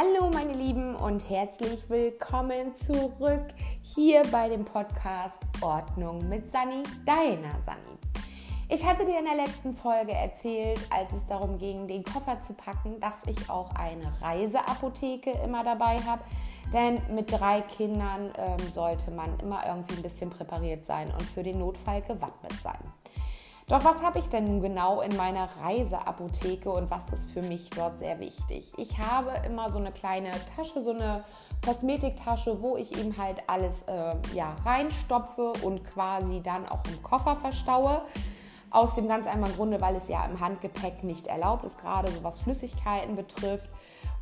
Hallo meine Lieben und herzlich willkommen zurück hier bei dem Podcast Ordnung mit Sani, deiner Sani. Ich hatte dir in der letzten Folge erzählt, als es darum ging, den Koffer zu packen, dass ich auch eine Reiseapotheke immer dabei habe. Denn mit drei Kindern ähm, sollte man immer irgendwie ein bisschen präpariert sein und für den Notfall gewappnet sein. Doch was habe ich denn nun genau in meiner Reiseapotheke und was ist für mich dort sehr wichtig? Ich habe immer so eine kleine Tasche, so eine Kosmetiktasche, wo ich eben halt alles äh, ja, reinstopfe und quasi dann auch im Koffer verstaue. Aus dem ganz einfachen Grunde, weil es ja im Handgepäck nicht erlaubt ist, gerade so was Flüssigkeiten betrifft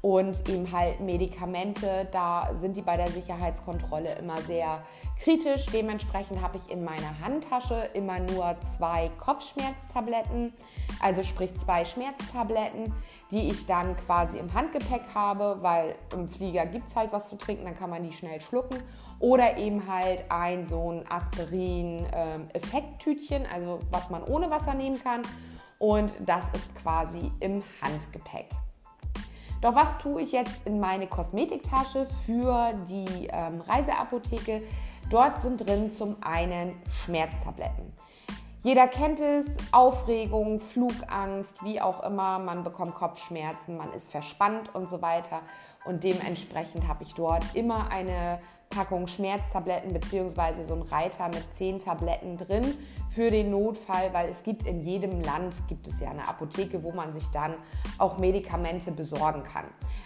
und eben halt Medikamente, da sind die bei der Sicherheitskontrolle immer sehr kritisch. Dementsprechend habe ich in meiner Handtasche immer nur zwei Kopfschmerztabletten, also sprich zwei Schmerztabletten, die ich dann quasi im Handgepäck habe, weil im Flieger gibt es halt was zu trinken, dann kann man die schnell schlucken. Oder eben halt ein so ein Aspirin-Effekttütchen, ähm, also was man ohne Wasser nehmen kann. Und das ist quasi im Handgepäck. Doch was tue ich jetzt in meine Kosmetiktasche für die ähm, Reiseapotheke? Dort sind drin zum einen Schmerztabletten. Jeder kennt es, Aufregung, Flugangst, wie auch immer, man bekommt Kopfschmerzen, man ist verspannt und so weiter. Und dementsprechend habe ich dort immer eine Packung Schmerztabletten bzw. so ein Reiter mit zehn Tabletten drin für den Notfall, weil es gibt in jedem Land gibt es ja eine Apotheke, wo man sich dann auch Medikamente besorgen kann.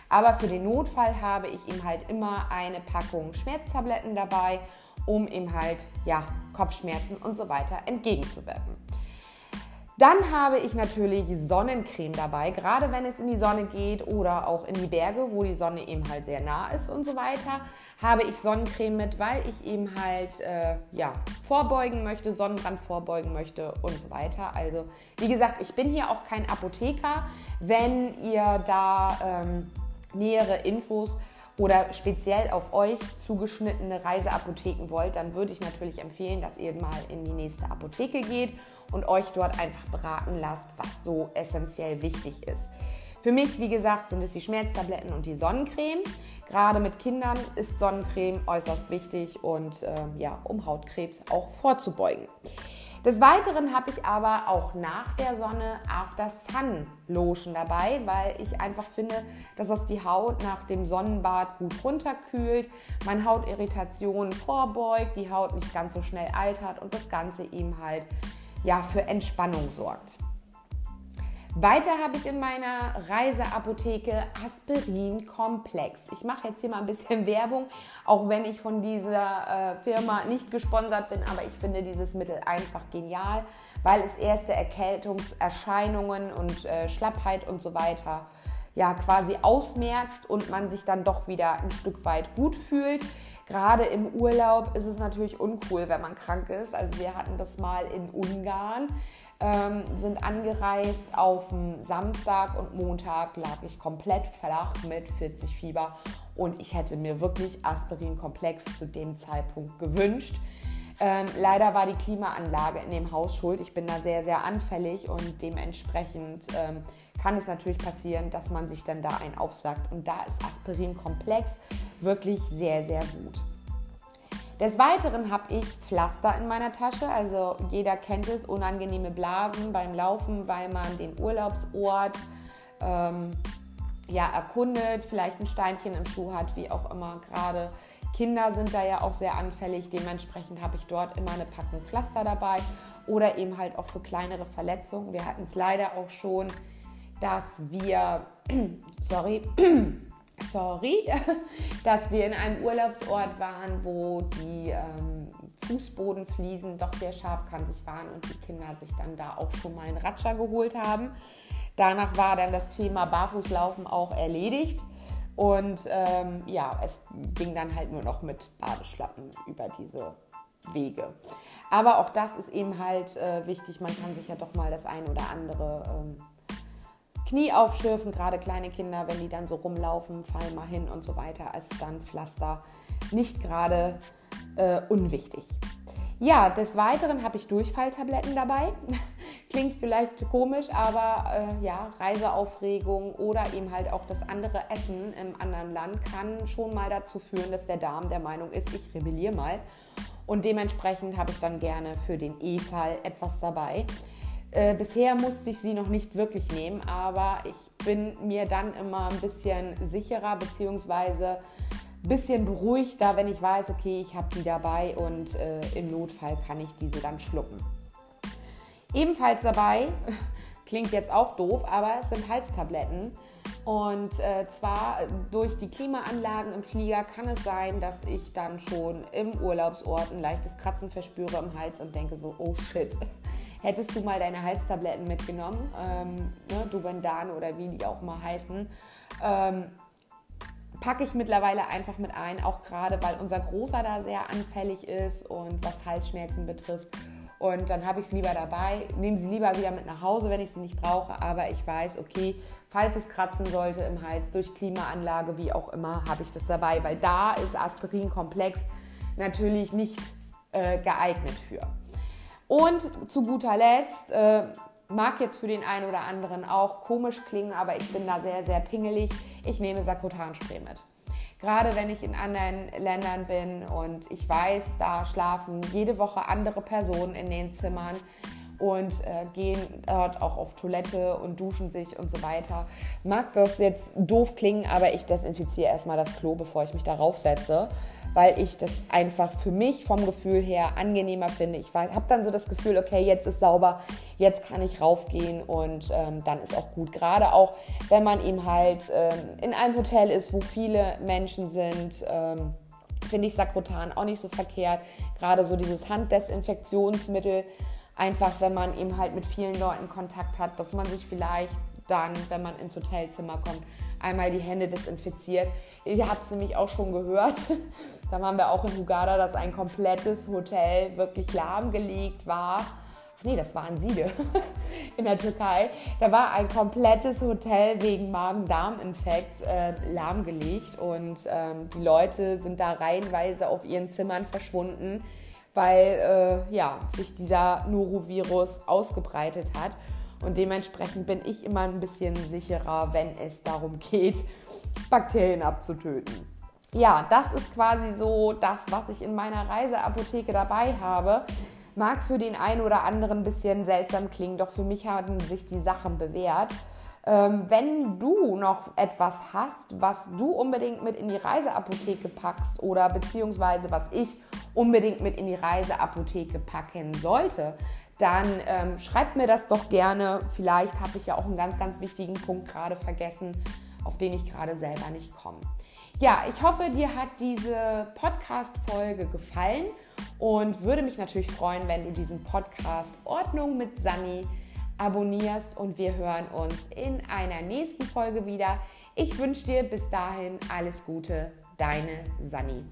Aber für den Notfall habe ich ihm halt immer eine Packung Schmerztabletten dabei, um ihm halt ja Kopfschmerzen und so weiter entgegenzuwirken. Dann habe ich natürlich Sonnencreme dabei, gerade wenn es in die Sonne geht oder auch in die Berge, wo die Sonne eben halt sehr nah ist und so weiter, habe ich Sonnencreme mit, weil ich eben halt äh, ja, vorbeugen möchte, Sonnenbrand vorbeugen möchte und so weiter. Also wie gesagt, ich bin hier auch kein Apotheker. Wenn ihr da ähm, nähere Infos oder speziell auf euch zugeschnittene Reiseapotheken wollt, dann würde ich natürlich empfehlen, dass ihr mal in die nächste Apotheke geht und euch dort einfach beraten lasst, was so essentiell wichtig ist. Für mich, wie gesagt, sind es die Schmerztabletten und die Sonnencreme. Gerade mit Kindern ist Sonnencreme äußerst wichtig und äh, ja, um Hautkrebs auch vorzubeugen. Des Weiteren habe ich aber auch nach der Sonne After Sun Lotion dabei, weil ich einfach finde, dass das die Haut nach dem Sonnenbad gut runterkühlt, man Hautirritationen vorbeugt, die Haut nicht ganz so schnell altert und das Ganze eben halt ja für Entspannung sorgt. Weiter habe ich in meiner Reiseapotheke Aspirin-Komplex. Ich mache jetzt hier mal ein bisschen Werbung, auch wenn ich von dieser äh, Firma nicht gesponsert bin, aber ich finde dieses Mittel einfach genial, weil es erste Erkältungserscheinungen und äh, Schlappheit und so weiter ja quasi ausmerzt und man sich dann doch wieder ein Stück weit gut fühlt. Gerade im Urlaub ist es natürlich uncool, wenn man krank ist. Also wir hatten das mal in Ungarn ähm, sind angereist. Auf dem Samstag und Montag lag ich komplett flach mit 40 Fieber und ich hätte mir wirklich Aspirin-Komplex zu dem Zeitpunkt gewünscht. Ähm, leider war die Klimaanlage in dem Haus schuld. Ich bin da sehr, sehr anfällig und dementsprechend ähm, kann es natürlich passieren, dass man sich dann da einen aufsagt. Und da ist Aspirin-Komplex wirklich sehr, sehr gut. Des Weiteren habe ich Pflaster in meiner Tasche. Also jeder kennt es, unangenehme Blasen beim Laufen, weil man den Urlaubsort ähm, ja, erkundet, vielleicht ein Steinchen im Schuh hat, wie auch immer. Gerade Kinder sind da ja auch sehr anfällig. Dementsprechend habe ich dort immer eine Packung Pflaster dabei oder eben halt auch für kleinere Verletzungen. Wir hatten es leider auch schon, dass wir, sorry, sorry, dass wir in einem Urlaubsort waren, wo die ähm, Fußbodenfliesen doch sehr scharfkantig waren und die Kinder sich dann da auch schon mal einen Ratscher geholt haben. Danach war dann das Thema Barfußlaufen auch erledigt. Und ähm, ja, es ging dann halt nur noch mit Badeschlappen über diese Wege. Aber auch das ist eben halt äh, wichtig. Man kann sich ja doch mal das ein oder andere ähm, Knie aufschürfen, gerade kleine Kinder, wenn die dann so rumlaufen, fallen mal hin und so weiter, ist dann Pflaster nicht gerade äh, unwichtig. Ja, des Weiteren habe ich Durchfalltabletten dabei. Klingt vielleicht komisch, aber äh, ja, Reiseaufregung oder eben halt auch das andere Essen im anderen Land kann schon mal dazu führen, dass der Darm der Meinung ist, ich rebelliere mal. Und dementsprechend habe ich dann gerne für den E-Fall etwas dabei. Äh, bisher musste ich sie noch nicht wirklich nehmen, aber ich bin mir dann immer ein bisschen sicherer bzw bisschen beruhigter, wenn ich weiß, okay, ich habe die dabei und äh, im Notfall kann ich diese dann schlucken. Ebenfalls dabei, klingt jetzt auch doof, aber es sind Halstabletten. Und äh, zwar durch die Klimaanlagen im Flieger kann es sein, dass ich dann schon im Urlaubsort ein leichtes Kratzen verspüre im Hals und denke so, oh shit, hättest du mal deine Halstabletten mitgenommen, ähm, ne, Dubendan oder wie die auch mal heißen, ähm, packe ich mittlerweile einfach mit ein, auch gerade weil unser Großer da sehr anfällig ist und was Halsschmerzen betrifft. Und dann habe ich es lieber dabei, nehme sie lieber wieder mit nach Hause, wenn ich sie nicht brauche. Aber ich weiß, okay, falls es kratzen sollte im Hals durch Klimaanlage, wie auch immer, habe ich das dabei. Weil da ist Aspirinkomplex natürlich nicht äh, geeignet für. Und zu guter Letzt, äh, mag jetzt für den einen oder anderen auch komisch klingen, aber ich bin da sehr, sehr pingelig. Ich nehme Sakrotanspray mit. Gerade wenn ich in anderen Ländern bin und ich weiß, da schlafen jede Woche andere Personen in den Zimmern und äh, gehen dort auch auf Toilette und duschen sich und so weiter. Mag das jetzt doof klingen, aber ich desinfiziere erstmal das Klo, bevor ich mich darauf setze weil ich das einfach für mich vom Gefühl her angenehmer finde. Ich habe dann so das Gefühl, okay, jetzt ist sauber, jetzt kann ich raufgehen und ähm, dann ist auch gut. Gerade auch, wenn man eben halt ähm, in einem Hotel ist, wo viele Menschen sind, ähm, finde ich Sakrotan auch nicht so verkehrt. Gerade so dieses Handdesinfektionsmittel, einfach wenn man eben halt mit vielen Leuten Kontakt hat, dass man sich vielleicht dann, wenn man ins Hotelzimmer kommt, einmal die Hände desinfiziert. Ihr habt es nämlich auch schon gehört. Da waren wir auch in Hugada, dass ein komplettes Hotel wirklich lahmgelegt war. Ach nee, das war in Siede in der Türkei. Da war ein komplettes Hotel wegen Magen-Darm-Infekt äh, lahmgelegt und ähm, die Leute sind da reihenweise auf ihren Zimmern verschwunden, weil äh, ja, sich dieser Norovirus ausgebreitet hat. Und dementsprechend bin ich immer ein bisschen sicherer, wenn es darum geht, Bakterien abzutöten. Ja, das ist quasi so das, was ich in meiner Reiseapotheke dabei habe. Mag für den einen oder anderen ein bisschen seltsam klingen, doch für mich haben sich die Sachen bewährt. Ähm, wenn du noch etwas hast, was du unbedingt mit in die Reiseapotheke packst oder beziehungsweise was ich unbedingt mit in die Reiseapotheke packen sollte, dann ähm, schreibt mir das doch gerne. Vielleicht habe ich ja auch einen ganz, ganz wichtigen Punkt gerade vergessen, auf den ich gerade selber nicht komme. Ja, ich hoffe, dir hat diese Podcast-Folge gefallen und würde mich natürlich freuen, wenn du diesen Podcast Ordnung mit Sani abonnierst und wir hören uns in einer nächsten Folge wieder. Ich wünsche dir bis dahin alles Gute, deine Sani.